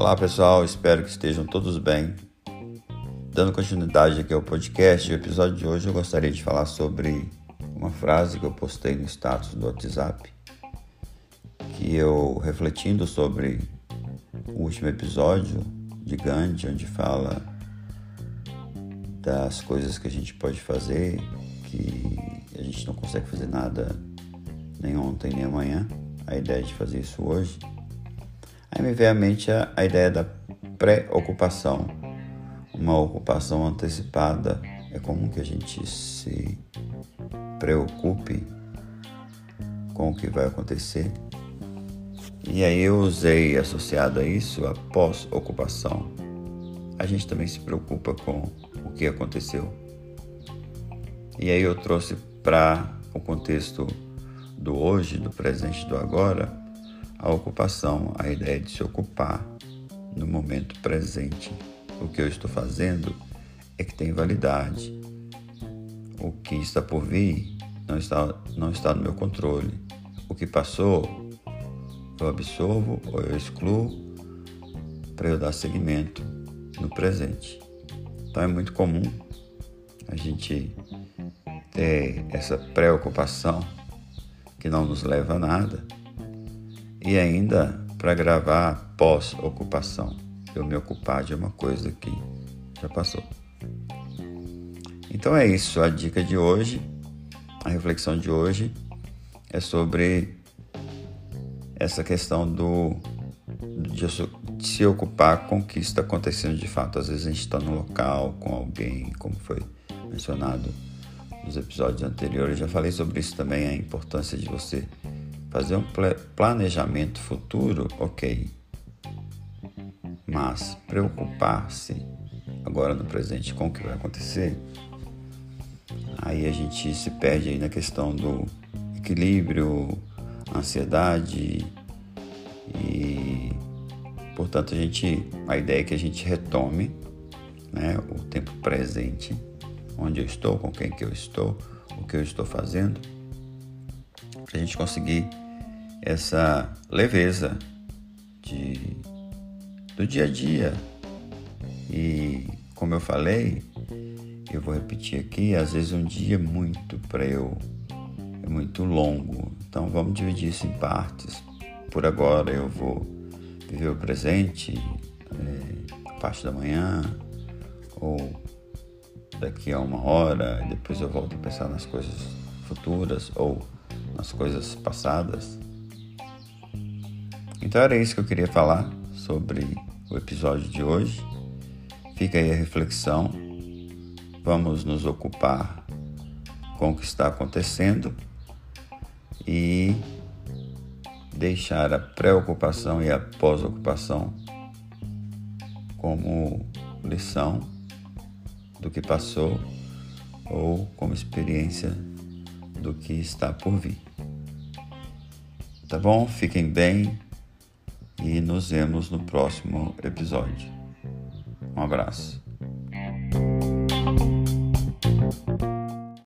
Olá pessoal, espero que estejam todos bem. Dando continuidade aqui ao podcast, o episódio de hoje eu gostaria de falar sobre uma frase que eu postei no status do WhatsApp, que eu refletindo sobre o último episódio de Gandhi, onde fala das coisas que a gente pode fazer, que a gente não consegue fazer nada nem ontem nem amanhã, a ideia de fazer isso hoje. Aí me veio à mente a, a ideia da pré-ocupação, uma ocupação antecipada. É comum que a gente se preocupe com o que vai acontecer. E aí eu usei associado a isso a pós-ocupação. A gente também se preocupa com o que aconteceu. E aí eu trouxe para o contexto do hoje, do presente, do agora, a ocupação, a ideia de se ocupar no momento presente. O que eu estou fazendo é que tem validade. O que está por vir não está, não está no meu controle. O que passou, eu absorvo ou eu excluo para eu dar seguimento no presente. Então é muito comum a gente ter essa preocupação que não nos leva a nada e ainda para gravar pós-ocupação. Eu me ocupar de uma coisa que já passou. Então é isso, a dica de hoje, a reflexão de hoje é sobre essa questão do de se ocupar com o que está acontecendo de fato. Às vezes a gente está no local com alguém, como foi mencionado nos episódios anteriores. Eu já falei sobre isso também, a importância de você Fazer um planejamento futuro, ok. Mas preocupar-se agora no presente com o que vai acontecer, aí a gente se perde aí na questão do equilíbrio, ansiedade e portanto a gente a ideia é que a gente retome né, o tempo presente, onde eu estou, com quem que eu estou, o que eu estou fazendo, para a gente conseguir essa leveza de, do dia a dia. E como eu falei, eu vou repetir aqui, às vezes um dia é muito para eu, é muito longo. Então vamos dividir isso em partes. Por agora eu vou viver o presente, é, a parte da manhã, ou daqui a uma hora, depois eu volto a pensar nas coisas futuras ou nas coisas passadas. Então era isso que eu queria falar sobre o episódio de hoje. Fica aí a reflexão. Vamos nos ocupar com o que está acontecendo e deixar a preocupação e a pós-ocupação como lição do que passou ou como experiência do que está por vir. Tá bom? Fiquem bem e nos vemos no próximo episódio. Um abraço.